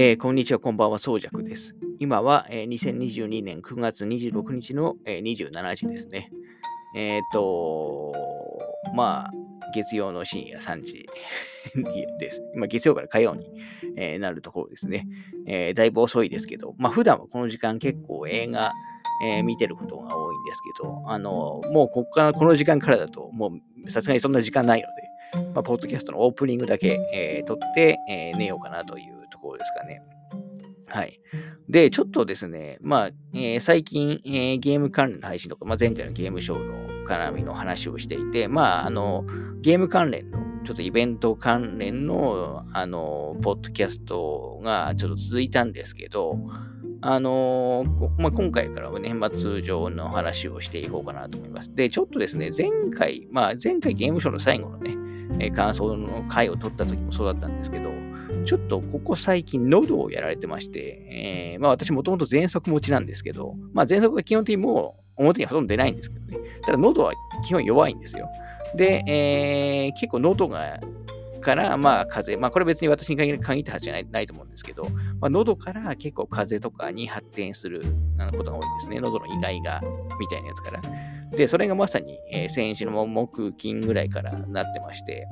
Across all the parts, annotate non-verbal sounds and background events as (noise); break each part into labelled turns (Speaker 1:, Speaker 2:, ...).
Speaker 1: えー、こんにちは、こんばんは、そうじゃくです。今は、えー、2022年9月26日の、えー、27時ですね。えっ、と、まあ、月曜の深夜3時です。今、月曜から火曜に、えー、なるところですね、えー。だいぶ遅いですけど、まあ、普段はこの時間結構映画、えー、見てることが多いんですけど、あの、もうここから、この時間からだと、もうさすがにそんな時間ないので、まあ、ポッドキャストのオープニングだけ、えー、撮って、えー、寝ようかなというところですかね。はい。で、ちょっとですね、まあ、えー、最近、えー、ゲーム関連の配信とか、まあ、前回のゲームショーの絡みの話をしていて、まあ、あの、ゲーム関連の、ちょっとイベント関連の、あの、ポッドキャストがちょっと続いたんですけど、あのまあ、今回からはね、まあ、通常の話をしていこうかなと思います。で、ちょっとですね、前回、まあ、前回ゲームショーの最後のね、え感想の回を取った時もそうだったんですけど、ちょっとここ最近喉をやられてまして、えー、まあ私もともと喘息持ちなんですけど、まあ喘息が基本的にもう表にほとんど出ないんですけどね。ただ喉は基本弱いんですよ。で、えー、結構喉がから、まあ、風邪、まあ、これ別に私に限った話じゃないと思うんですけど、まあ、喉から結構風邪とかに発展することが多いんですね。喉の意外が、みたいなやつから。で、それがまさに、えー、先週の木金ぐらいからなってまして、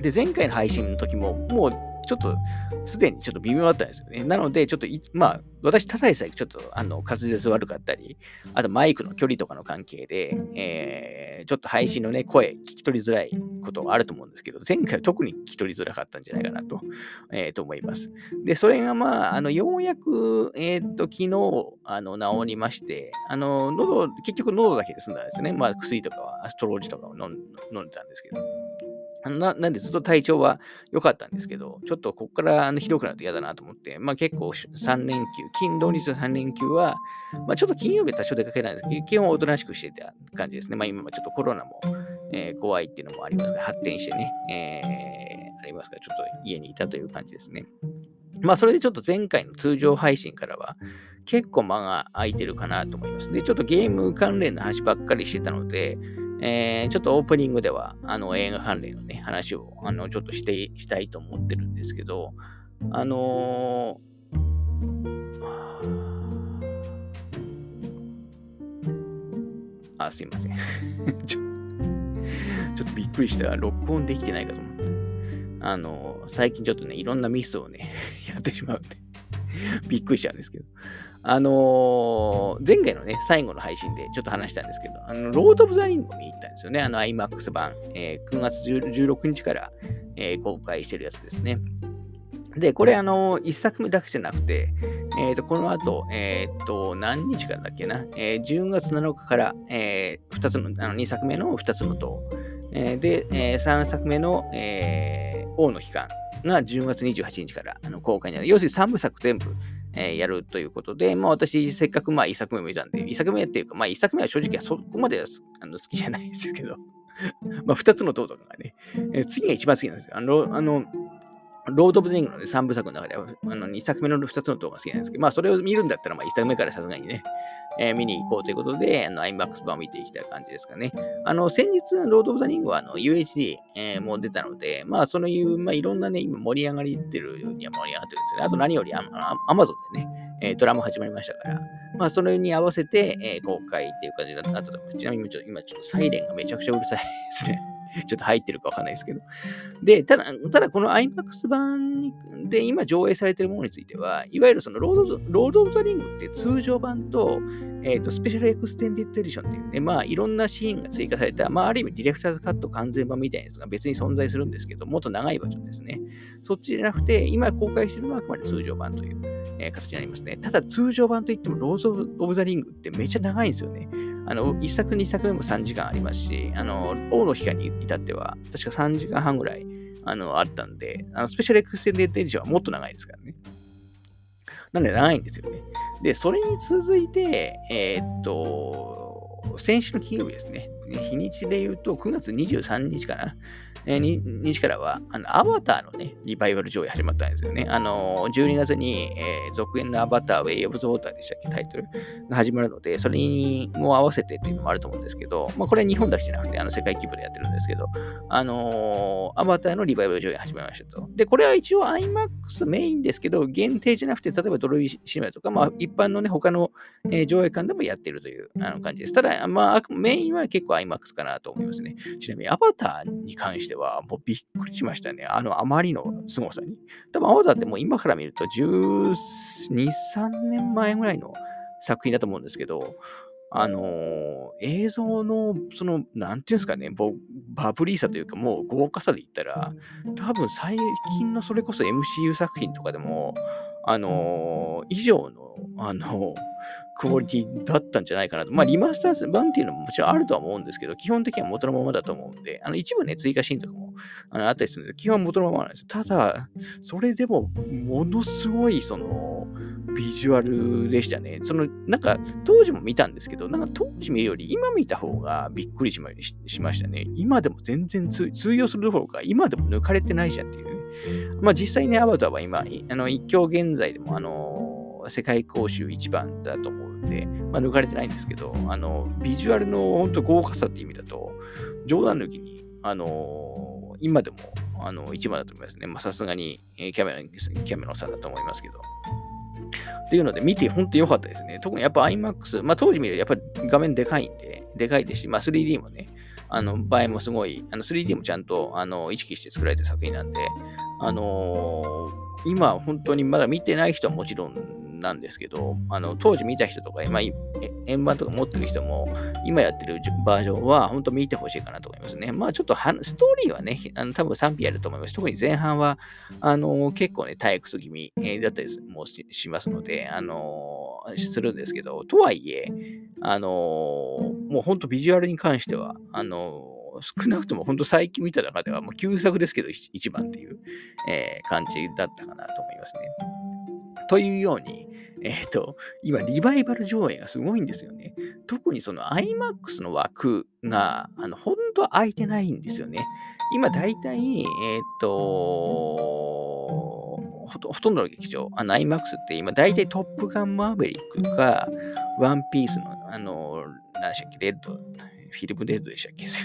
Speaker 1: で、前回の配信の時も、もうちょっと、すでにちょっと微妙だったんですよね。なので、ちょっとまあ、私、ただでさえちょっと、あの、滑舌悪かったり、あとマイクの距離とかの関係で、えー、ちょっと配信のね、声、聞き取りづらいことがあると思うんですけど、前回は特に聞き取りづらかったんじゃないかなと、えー、と思います。で、それがまあ、あの、ようやく、えっ、ー、と、昨日、あの、治りまして、あの、喉、結局喉だけで済んだんですね。まあ、薬とかは、アストロージとかを飲んでたんですけど。ななんでずっと体調は良かったんですけど、ちょっとここからひどくなると嫌だなと思って、まあ結構3連休、金土日の3連休は、まあちょっと金曜日は多少出かけたんですけど、基本おとなしくしてた感じですね。まあ今もちょっとコロナも、えー、怖いっていうのもありますが、発展してね、えー、ありますから、ちょっと家にいたという感じですね。まあそれでちょっと前回の通常配信からは結構間が空いてるかなと思います。で、ちょっとゲーム関連の話ばっかりしてたので、えー、ちょっとオープニングでは、あの、映画関連のね、話を、あの、ちょっとして、したいと思ってるんですけど、あのー、あ、すいません (laughs) ちょ。ちょっとびっくりした。録音できてないかと思って。あの、最近ちょっとね、いろんなミスをね (laughs) やってしまうんでびっくりしちゃうんですけど。あのー、前回のね、最後の配信でちょっと話したんですけど、あの、ロード・オブ・ザ・リングに行ったんですよね。あの、IMAX 版、えー、9月16日から、えー、公開してるやつですね。で、これ、あの、1作目だけじゃなくて、えっ、ー、と、この後、えっ、ー、と、何日からだっけな、えー、10月7日から、えー、2つの、あの2作目の2つの塔、えー、で、えー、3作目の、えー、王の期間が10月28日からあの公開になる。要するに3部作全部、えー、やるということで、まあ私、せっかくまあ1作目も見たんで、1作目っていうか、まあ1作目は正直はそこまであの好きじゃないですけど、(laughs) まあ2つの塔とかがね、えー、次が一番好きなんですよ。あの、あのロード・オブ・ゼングの、ね、3部作の中では、あの2作目の2つの塔が好きなんですけど、まあそれを見るんだったら、まあ1作目からさすがにね、えー、見に行こうということで、あの、IMAX 版を見ていきたい感じですかね。あの、先日、ロード・オブ・ザ・リングはあの UHD、えー、も出たので、まあ、そのいう、まあ、いろんなね、今盛り上がりってるようには盛り上がってるんですよね。あと何よりアマゾンでね、えー、ドラマ始まりましたから、まあ、それに合わせて、えー、公開っていう感じだったと思います。ちなみに今ちょっとサイレンがめちゃくちゃうるさいですね。(laughs) ちょっと入ってるかわかんないですけど。で、ただ、ただこの IMAX 版で今上映されてるものについては、いわゆるそのロードロード・オブ・ザ・リングって通常版と、えっ、ー、と、 Special Extended Edition っていうね、まあ、いろんなシーンが追加された、まあ、ある意味ディレクターズカット完全版みたいなやつが別に存在するんですけど、もっと長いバージョンですね。そっちじゃなくて、今公開してるのはあくまで通常版という、え、形になりますね。ただ、通常版といっても、ロード・オブ・ザ・リングってめっちゃ長いんですよね。あの、1作、2作目も3時間ありますし、あの、王の帰還に至っては、確か3時間半ぐらい、あの、あったんで、あの、 Special Extended Edition はもっと長いですからね。なので長いんですよね。で、それに続いて、えー、っと、先週の金曜日ですね。日にちで言うと9月23日かな。えー、日からは、あの、アバターのね、リバイバル上映始まったんですよね。あの、12月に、えー、続編のアバター、ウェイ・オブ・ザ・ウォーターでしたっけ、タイトルが始まるので、それにも合わせてっていうのもあると思うんですけど、まあ、これは日本だけじゃなくて、あの、世界規模でやってるんですけど、あのー、アバターのリバイバル上映始まりましたと。で、これは一応 IMAX メインですけど、限定じゃなくて、例えばドルビーシネマとか、まあ、一般のね、他の、えー、上映館でもやってるというあの感じです。ただ、まあ、メインは結構 IMAX かなと思いますね。ちなみに、アバターに関しては、もうびっくりしましたね。あの、あまりの凄さに。多分、アバターってもう今から見ると12、3年前ぐらいの作品だと思うんですけど、あのー、映像の、その、なんていうんですかね、バブリーさというか、もう豪華さで言ったら、多分最近のそれこそ MCU 作品とかでも、あのー、以上の、あのー、クオリティだったんじゃないかなと。まあ、リマスター版っていうのももちろんあるとは思うんですけど、基本的には元のままだと思うんで、あの一部ね、追加シーンとかもあのあったりするんですけど、基本は元のままなんですよ。ただ、それでも、ものすごい、その、ビジュアルでしたね。その、なんか、当時も見たんですけど、なんか当時見るより今見た方がびっくりしましましたね。今でも全然通用するどころか、今でも抜かれてないじゃんっていうね。まあ実際ね、アバターは今、あの一挙現在でも、あの、世界公衆一番だと思うんで、まあ、抜かれてないんですけど、あの、ビジュアルの本当豪華さって意味だと、冗談抜きに、あの、今でも、あの、一番だと思いますね。まあ、さすがに、キャメロン、キャメロンさんだと思いますけど。っていうので、見て本当良かったですね。特にやっぱ IMAX、まあ当時見るとやっぱり画面でかいんで、でかいですし、まあ 3D もね、あの、場合もすごい、あの 3D もちゃんとあの意識して作られた作品なんで、あのー、今本当にまだ見てない人はもちろんなんですけど、あの当時見た人とか、まあ、円盤とか持ってる人も、今やってるバージョンは本当見てほしいかなと思いますね。まあちょっとはストーリーはね、あの多分賛否あると思います。特に前半は、あの結構ね、退屈気味だったりもしますので、あのするんですけど、とはいえ、あのもう本当ビジュアルに関しては、あの少なくとも本当最近見た中ではもう旧作ですけど一番っていう、えー、感じだったかなと思いますね。というように、えっ、ー、と、今、リバイバル上映がすごいんですよね。特にその IMAX の枠が、あの、本当は空いてないんですよね。今、大体、えっ、ー、と、ほとほとんどの劇場、あの IMAX って今、大体トップガンマーベリックか、ワンピースの、あの、何でしたっけ、レッド、フィルムレッドでしたっけ？(laughs) ち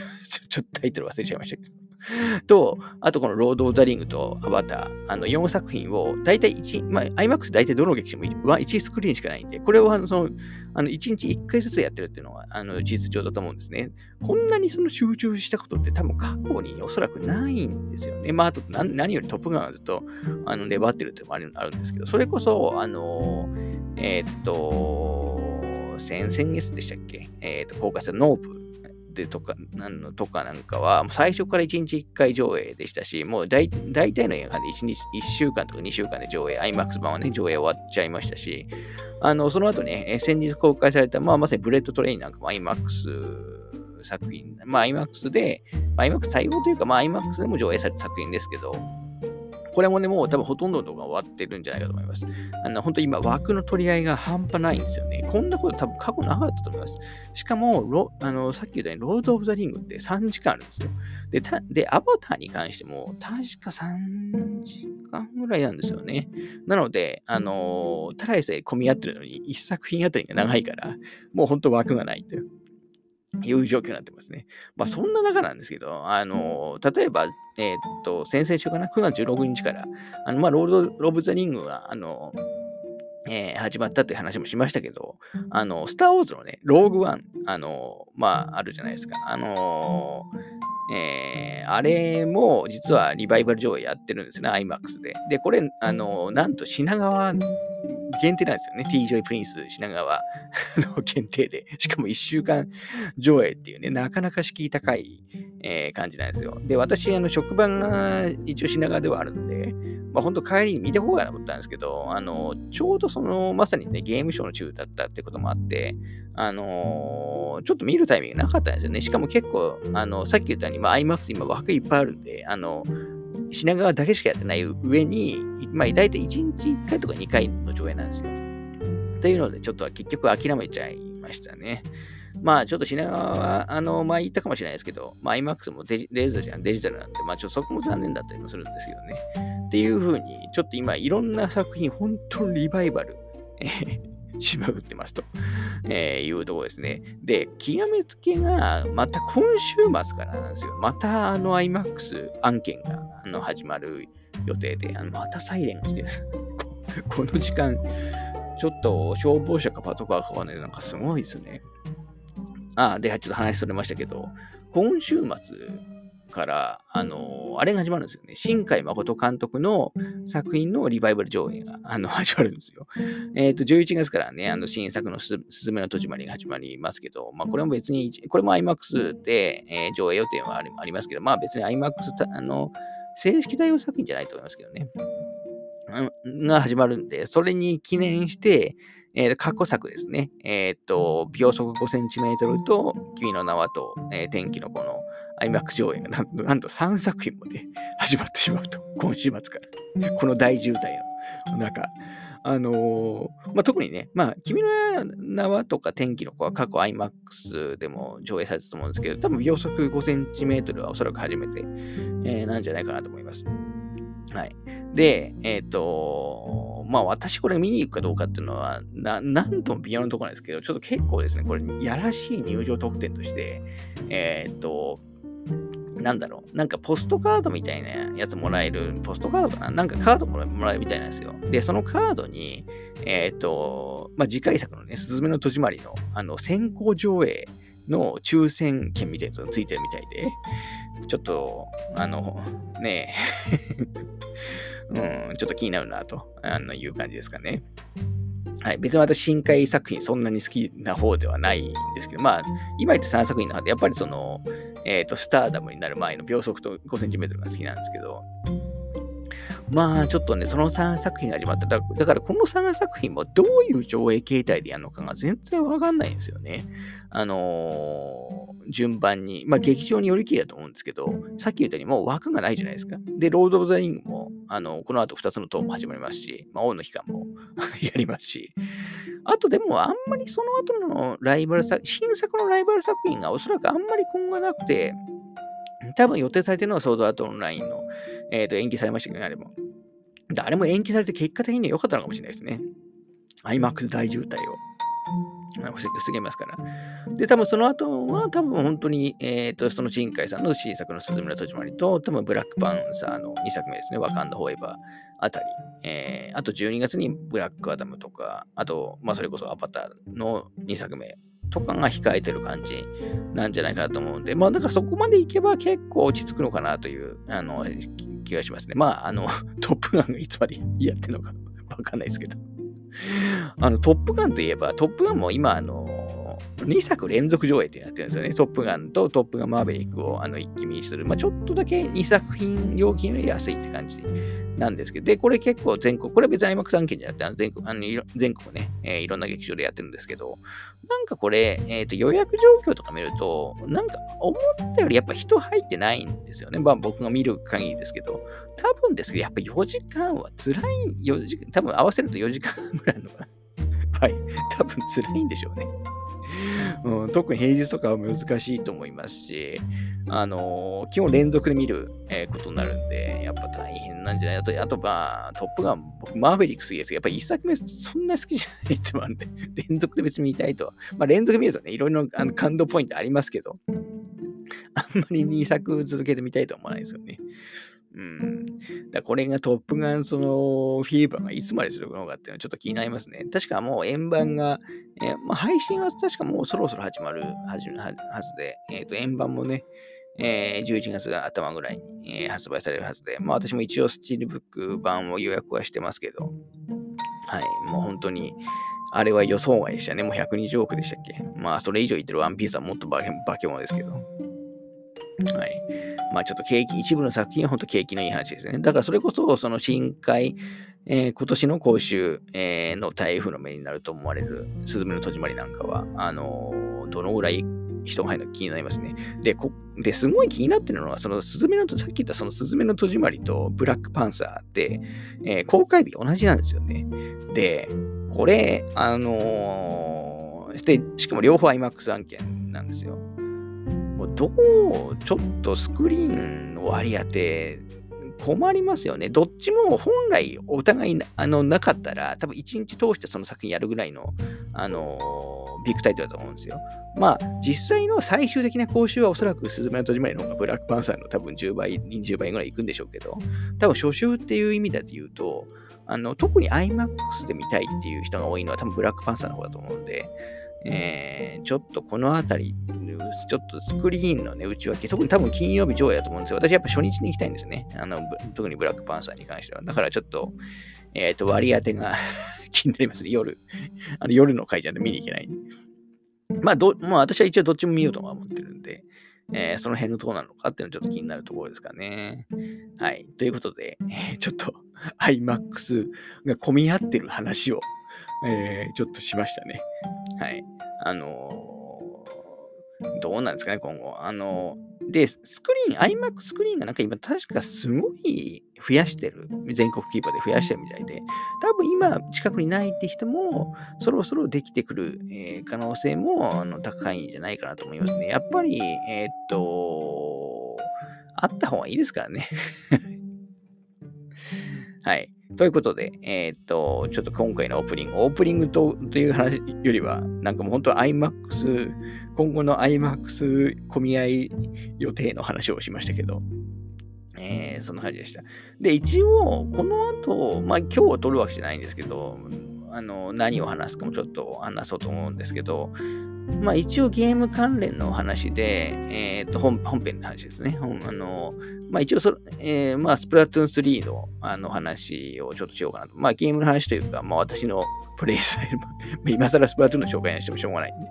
Speaker 1: ょっとタイトル忘れちゃいましたけど。(laughs) と、あとこのロード・オブ・ザ・リングとアバター、あの4作品を大体1、まあ、IMAX 大体どの劇場も 1, 1スクリーンしかないんで、これをあのそのあの1日1回ずつやってるっていうのはあの史上初だと思うんですね。こんなにその集中したことって多分過去におそらくないんですよね。まあ、あと何何よりトップガンはずっとあの粘ってるっていうのもあるんですけど、それこそ、あの、えー、っと、先々月でしたっけ？えー、っと、公開したノープでとかなんとかなんかは、最初から1日1回上映でしたし、もう大大体の映画で 1, 日1週間とか2週間で上映、IMAX 版はね、上映終わっちゃいましたし、あのその後ね、先日公開された、まあ、まさにブレッドトレインなんかも IMAX 作品、まあ IMAX で、まあ、IMAX 対応というか、まあ IMAX でも上映された作品ですけど、これもね、もう多分ほとんどの動画終わってるんじゃないかと思います。あの、本当今枠の取り合いが半端ないんですよね。こんなこと多分過去なかったと思います。しかも、ロあのさっき言ったように、ロード・オブ・ザ・リングって3時間あるんですよ。で、たでアバターに関しても、確か3時間ぐらいなんですよね。なので、あのただでさえ混み合ってるのに、1作品あたりが長いから、もう本当枠がないという。いう状況になってますね。まあ、そんな中なんですけど、あの、例えば、えー、っと、先々週かな、9月16日から、あの、まあ、ロード・ロブ・ザ・リングは、あの、えー、始まったという話もしましたけど、あの、スター・ウォーズのね、ローグ・ワン、あの、まあ、あるじゃないですか。あのえー、あれも実はリバイバル上映やってるんですね、IMAX で。で、これ、あの、なんと品川限定なんですよね。TJ プリンス品川の限定で。しかも1週間上映っていうね、なかなか敷居高い、えー、感じなんですよ。で、私、あの、職場が一応品川ではあるんで、まあ、本当帰りに見てこうかなと思ったんですけど、あの、ちょうどその、まさにね、ゲームショーの中だったってこともあって、あのー、ちょっと見るタイミングなかったんですよね。しかも結構、あの、さっき言ったように、まあ、IMAX 今枠いっぱいあるんで、あの、品川だけしかやってない上に、まあ、大体1日1回とか2回の上映なんですよ。というので、ちょっとは結局諦めちゃいましたね。まあちょっと品川は、あの、前言ったかもしれないですけど、まあ IMAX もデジレーザーじゃん、デジタルなんで、まあちょっとそこも残念だったりもするんですけどね。っていう風に、ちょっと今いろんな作品、本当にリバイバル、しまくってますと、えー、いうとこですね。で、極めつけが、また今週末からなんですよ。またあの IMAX 案件があの始まる予定で、あのまたサイレンが来てる。(laughs) この時間、ちょっと消防車かパトカーかわね、なんかすごいですね。あ、で、ちょっと話それましたけど、今週末から、あの、あれが始まるんですよね。新海誠監督の作品のリバイバル上映があの (laughs) 始まるんですよ。えっ、ー、と、11月からね、あの新作のすずめの戸締まりが始まりますけど、まあ、これも別に、これも IMAX で、えー、上映予定はありますけど、まあ別に IMAX、あの、正式対応作品じゃないと思いますけどね。が始まるんで、それに記念して、えー、過去作ですね。えっ、ー、と、秒速5センチメートルと、君の名はと、えー、天気のこの IMAX 上映がなんとなんと3作品もね、始まってしまうと。今週末から。この大渋滞の中。あのー、まあ、特にね、まあ、君の名はとか天気の子は過去 IMAX でも上映されたと思うんですけど、多分秒速5センチメートルはおそらく初めて、えー、なんじゃないかなと思います。はい。で、えっ、ー、と、まあ私これ見に行くかどうかっていうのは、ななんとも微妙なところなんですけど、ちょっと結構ですね、これ、やらしい入場特典として、えっ、ー、と、なんだろう、なんかポストカードみたいなやつもらえる、ポストカードかな？なんかカードもらえるみたいなんですよ。で、そのカードに、えっ、ー、と、まあ、次回作のね、すずめの戸締まりの、あの、先行上映の抽選券みたいなやつがついてるみたいで、ちょっと、あの、ねえ。(laughs) うん、ちょっと気になるなとあのいう感じですかね。はい、別に私、深海作品そんなに好きな方ではないんですけど、まあ、今言って3作品の中で、やっぱりその、えっ、ー、と、スターダムになる前の秒速と5センチメートルが好きなんですけど、まあ、ちょっとね、その3作品が始まった。だだから、この3作品もどういう上映形態でやるのかが全然わかんないんですよね。あのー、順番に。まあ、劇場によりきりだと思うんですけど、さっき言ったようにもう枠がないじゃないですか。で、ロード・オブ・ザ・リングも、あの、この後2つの塔も始まりますし、まあ、王の期間も (laughs) やりますし、あとでも、あんまりその後のライバル作、新作のライバル作品がおそらくあんまり今後なくて、多分予定されてるのはソードアートオンラインの、えー、と延期されましたけどね、あれも。あれも延期されて結果的には良かったのかもしれないですね。IMAX 大渋滞を。防げますから。で、多分その後は、多分本当に、えっ、ー、と、その新海さんの新作のすずめの戸締まりと、多分ブラックパンサーの2作目ですね、ワカンダ・フォーエバーあたり。えー、あと12月にブラックアダムとか、あと、まあそれこそアバターの2作目とかが控えてる感じなんじゃないかなと思うんで、まあだからそこまでいけば結構落ち着くのかなというあの気がしますね。まあ、あの、(laughs) トップガンがいつまでやってるのかわかんないですけど。あの、トップガンといえば、トップガンも今、あの、2作連続上映ってやってるんですよね。トップガンとトップガンマーベリックをあの一気見する。まあ、ちょっとだけ2作品料金より安いって感じなんですけど、で、これ結構全国、これ別に IMAX 案件じゃなくて、あの全国あの全国ね、えー、いろんな劇場でやってるんですけど、なんかこれ、え、ー、と予約状況とか見ると、なんか思ったよりやっぱ人入ってないんですよね。まあ僕が見る限りですけど、多分ですけど、やっぱ4時間は辛い、4時間、多分合わせると4時間ぐらいのかな。はい、多分辛いんでしょうね。うん、特に平日とかは難しいと思いますし、あのー、基本連続で見る、えー、ことになるんで、やっぱ大変なんじゃないあと、あとまあ、トップガン、僕、マーベリックスですけど、やっぱり一作目そんな好きじゃないってもあるんで、(laughs) 連続で別に見たいとは。まあ、連続で見るとね、いろいろあの感動ポイントありますけど、あんまり2作続けてみたいとは思わないですよね。だこれがトップガン、その、フィーバーがいつまでするのかっていうのはちょっと気になりますね。確かもう円盤が、えー、まあ、配信は確かもうそろそろ始まるはずで、え、ー、と、円盤もね、えー、11月が頭ぐらいに、えー、発売されるはずで、まあ私も一応スチールブック版を予約はしてますけど、はい、もう本当に、あれは予想外でしたね。もう120億でしたっけまあそれ以上言ってるワンピースはもっと化け物ですけど。はい。まあちょっと景気、一部の作品は本当景気のいい話ですね。だからそれこそ、その深海、えー、今年の講習、えー、の台風の目になると思われるスズメの戸締まりなんかは、あのー、どのぐらい人が入るのか気になりますね。で、こですごい気になってるのは、そのスズメの、さっき言ったそのスズメの戸締まりとブラックパンサーって、えー、公開日同じなんですよね。で、これ、あので、しかも両方 iMAX 案件なんですよ。どう、ちょっとスクリーンの割り当て、困りますよね。どっちも本来お互いあのなかったら、多分一日通してその作品やるぐらいの、あのー、ビッグタイトルだと思うんですよ。まあ、実際の最終的な講習はおそらくスズメの戸締まりの方がブラックパンサーの多分10倍、20倍ぐらいいくんでしょうけど、多分初週っていう意味だと言うと、あの特に IMAX で見たいっていう人が多いのは多分ブラックパンサーの方だと思うんで、えー、ちょっとこのあたり、ちょっとスクリーンのね、内訳、特に多分金曜日上映だと思うんですよ。私やっぱ初日に行きたいんですね。あの、特にブラックパンサーに関しては。だからちょっと、えっ、ー、と、割り当てが (laughs) 気になりますね、夜。あの夜の会じゃんで見に行けない。まあ、ど、まあ私は一応どっちも見ようとは思ってるんで、えー、その辺のどうなのかっていうのはちょっと気になるところですかね。はい。ということで、えー、ちょっと (laughs) iMAX が混み合ってる話を、(laughs) えー、ちょっとしましたね。はい。あのー、どうなんですかね、今後。あのー、で、スクリーン、iMac スクリーンがなんか今確かすごい増やしてる。全国規模で増やしてるみたいで、多分今近くにないって人も、そろそろできてくる、えー、可能性もあの高いんじゃないかなと思いますね。やっぱり、えっと、あった方がいいですからね。(laughs) はい。ということで、えー、っと、ちょっと今回のオープニング、オープニングとという話よりは、なんかもう本当 IMAX、今後の IMAX 込み合い予定の話をしましたけど、えー、そんな感じでした。で、一応、この後、まあ今日は撮るわけじゃないんですけど、あの、何を話すかもちょっと話そうと思うんですけど、まあ一応ゲーム関連の話で、えっ、ー、と本、本編の話ですね。あの、まあ一応そ、えー、まあスプラトゥーン3のあの話をちょっとしようかなと。まあゲームの話というか、まあ私のプレイスタイル (laughs) 今更スプラトゥーンの紹介にしてもしょうがないんで、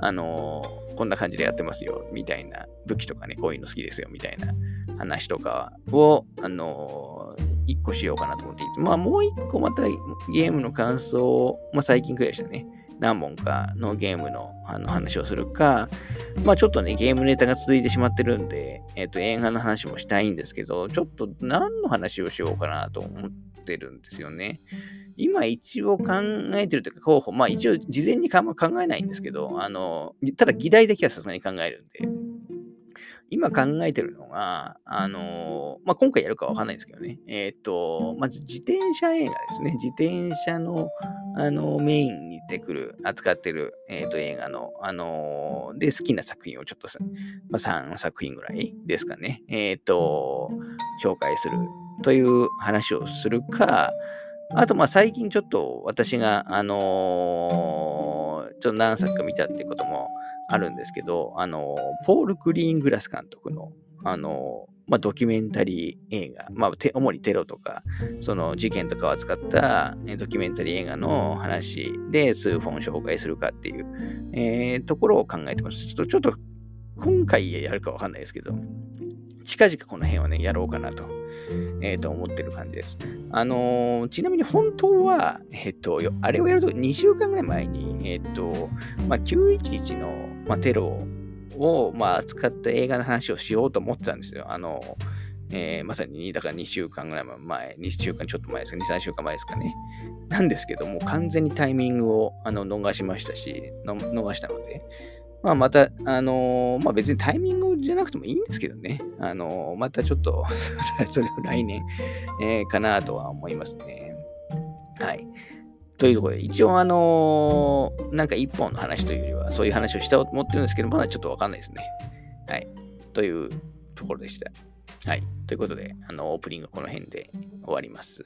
Speaker 1: あのこんな感じでやってますよ、みたいな、武器とかね、こういうの好きですよ、みたいな話とかを、あの一個しようかなと思っていて、まあもう一個またゲームの感想を、まあ最近くらいでしたね。何本かのゲームのあの話をするか、まあちょっとね、ゲームネタが続いてしまってるんで、えっ、ー、と、映画の話もしたいんですけど、ちょっと何の話をしようかなと思ってるんですよね。今一応考えてるというか候補、まあ一応事前に考えないんですけど、あの、ただ議題だけはさすがに考えるんで、今考えてるのが、あのまあ、今回やるかわかんないんですけどね。えっ、ー、と、まず自転車映画ですね。自転車の、あのメインに出てくる、扱ってる、えー、と映画の、あので、好きな作品をちょっと、まあ、3作品ぐらいですかね。えっ、ー、と、紹介するという話をするか、あと、まあ、最近ちょっと私が、あのちょっと何作か見たってこともあるんですけど、あの、ポール・グリーングラス監督の、あの、まあ、ドキュメンタリー映画、まあ、主にテロとか、その事件とかを扱ったドキュメンタリー映画の話で数本紹介するかっていう、えー、ところを考えてます。ちょっと、ちょっと今回やるかわかんないですけど、近々この辺はね、やろうかなと、えー、と思ってる感じです。あのー、ちなみに本当は、えっ、ー、と、あれをやると2週間ぐらい前に、えっ、と、まあ、911のまあ、テロを、まあ、扱った映画の話をしようと思ってたんですよ。あの、えー、まさに、だから2週間ぐらい前、2週間ちょっと前ですか、2、3週間前ですかね。なんですけども、完全にタイミングをあの逃しましたし、逃したので、まあ、また、あのー、まあ、別にタイミングじゃなくてもいいんですけどね。あのー、またちょっと (laughs) それを来年、えー、かなとは思いますね。はい。というところで、一応あのー、なんか一本の話というよりは、そういう話をしたと思ってるんですけど、まだちょっとわかんないですね。はい。というところでした。はい。ということで、あの、オープニングこの辺で終わります。